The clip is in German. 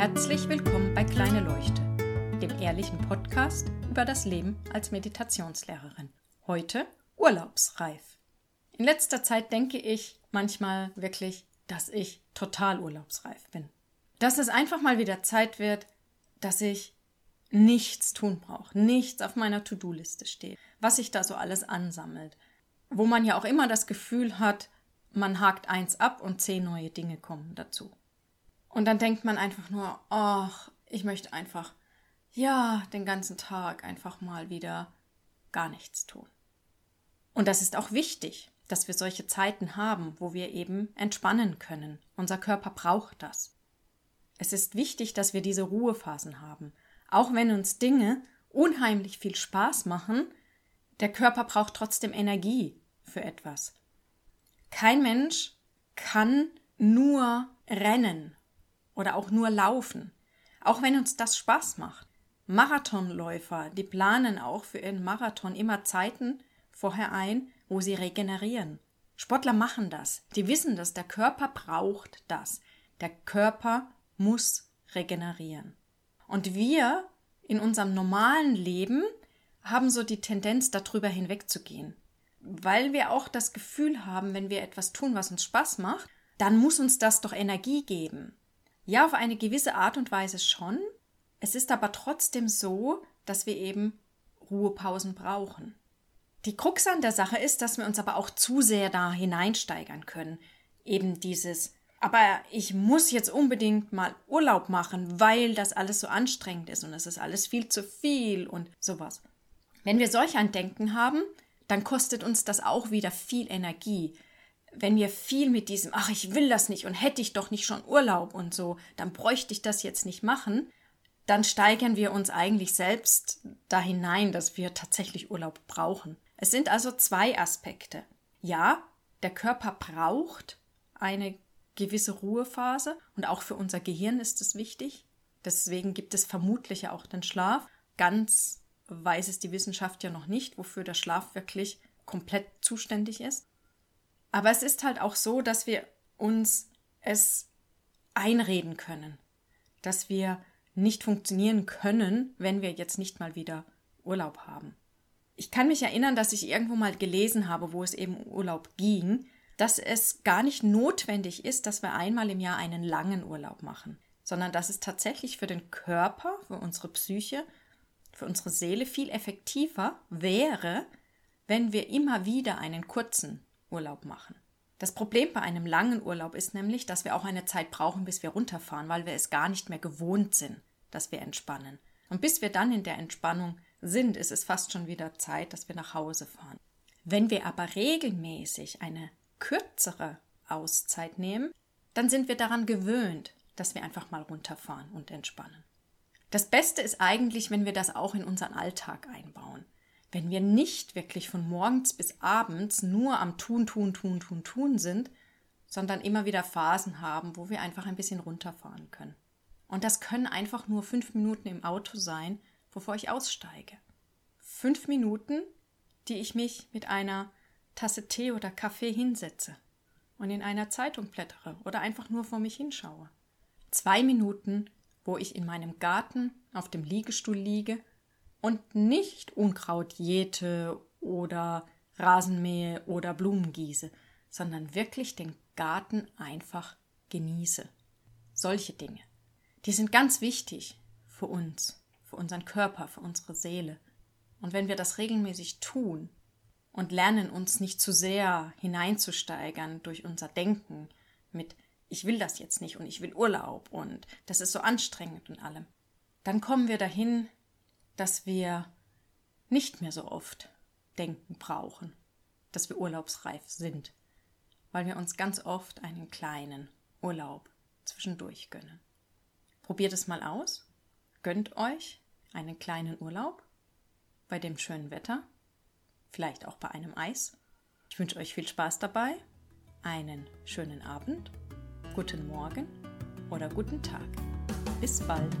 Herzlich willkommen bei Kleine Leuchte, dem ehrlichen Podcast über das Leben als Meditationslehrerin. Heute urlaubsreif. In letzter Zeit denke ich manchmal wirklich, dass ich total urlaubsreif bin. Dass es einfach mal wieder Zeit wird, dass ich nichts tun brauche, nichts auf meiner To-Do-Liste steht, was sich da so alles ansammelt. Wo man ja auch immer das Gefühl hat, man hakt eins ab und zehn neue Dinge kommen dazu. Und dann denkt man einfach nur, ach, ich möchte einfach, ja, den ganzen Tag einfach mal wieder gar nichts tun. Und das ist auch wichtig, dass wir solche Zeiten haben, wo wir eben entspannen können. Unser Körper braucht das. Es ist wichtig, dass wir diese Ruhephasen haben. Auch wenn uns Dinge unheimlich viel Spaß machen, der Körper braucht trotzdem Energie für etwas. Kein Mensch kann nur rennen oder auch nur laufen, auch wenn uns das Spaß macht. Marathonläufer, die planen auch für ihren Marathon immer Zeiten vorher ein, wo sie regenerieren. Sportler machen das. Die wissen das. Der Körper braucht das. Der Körper muss regenerieren. Und wir in unserem normalen Leben haben so die Tendenz, darüber hinwegzugehen weil wir auch das Gefühl haben, wenn wir etwas tun, was uns Spaß macht, dann muss uns das doch Energie geben. Ja, auf eine gewisse Art und Weise schon. Es ist aber trotzdem so, dass wir eben Ruhepausen brauchen. Die Krux an der Sache ist, dass wir uns aber auch zu sehr da hineinsteigern können. Eben dieses, aber ich muss jetzt unbedingt mal Urlaub machen, weil das alles so anstrengend ist und es ist alles viel zu viel und sowas. Wenn wir solch ein Denken haben, dann kostet uns das auch wieder viel Energie. Wenn wir viel mit diesem, ach, ich will das nicht und hätte ich doch nicht schon Urlaub und so, dann bräuchte ich das jetzt nicht machen, dann steigern wir uns eigentlich selbst da hinein, dass wir tatsächlich Urlaub brauchen. Es sind also zwei Aspekte. Ja, der Körper braucht eine gewisse Ruhephase und auch für unser Gehirn ist es wichtig. Deswegen gibt es vermutlich auch den Schlaf. Ganz weiß es die Wissenschaft ja noch nicht, wofür der Schlaf wirklich komplett zuständig ist. Aber es ist halt auch so, dass wir uns es einreden können, dass wir nicht funktionieren können, wenn wir jetzt nicht mal wieder Urlaub haben. Ich kann mich erinnern, dass ich irgendwo mal gelesen habe, wo es eben um Urlaub ging, dass es gar nicht notwendig ist, dass wir einmal im Jahr einen langen Urlaub machen, sondern dass es tatsächlich für den Körper, für unsere Psyche für unsere Seele viel effektiver wäre, wenn wir immer wieder einen kurzen Urlaub machen. Das Problem bei einem langen Urlaub ist nämlich, dass wir auch eine Zeit brauchen, bis wir runterfahren, weil wir es gar nicht mehr gewohnt sind, dass wir entspannen. Und bis wir dann in der Entspannung sind, ist es fast schon wieder Zeit, dass wir nach Hause fahren. Wenn wir aber regelmäßig eine kürzere Auszeit nehmen, dann sind wir daran gewöhnt, dass wir einfach mal runterfahren und entspannen. Das Beste ist eigentlich, wenn wir das auch in unseren Alltag einbauen. Wenn wir nicht wirklich von morgens bis abends nur am Tun, Tun, Tun, Tun, Tun sind, sondern immer wieder Phasen haben, wo wir einfach ein bisschen runterfahren können. Und das können einfach nur fünf Minuten im Auto sein, bevor ich aussteige. Fünf Minuten, die ich mich mit einer Tasse Tee oder Kaffee hinsetze und in einer Zeitung blättere oder einfach nur vor mich hinschaue. Zwei Minuten wo ich in meinem Garten auf dem Liegestuhl liege und nicht Unkraut jäte oder Rasenmähe oder Blumen gieße, sondern wirklich den Garten einfach genieße. Solche Dinge. Die sind ganz wichtig für uns, für unseren Körper, für unsere Seele. Und wenn wir das regelmäßig tun und lernen, uns nicht zu sehr hineinzusteigern durch unser Denken mit ich will das jetzt nicht und ich will Urlaub und das ist so anstrengend und allem, dann kommen wir dahin, dass wir nicht mehr so oft denken brauchen, dass wir urlaubsreif sind, weil wir uns ganz oft einen kleinen Urlaub zwischendurch gönnen. Probiert es mal aus, gönnt euch einen kleinen Urlaub bei dem schönen Wetter, vielleicht auch bei einem Eis. Ich wünsche euch viel Spaß dabei, einen schönen Abend guten Morgen oder guten Tag. Bis bald.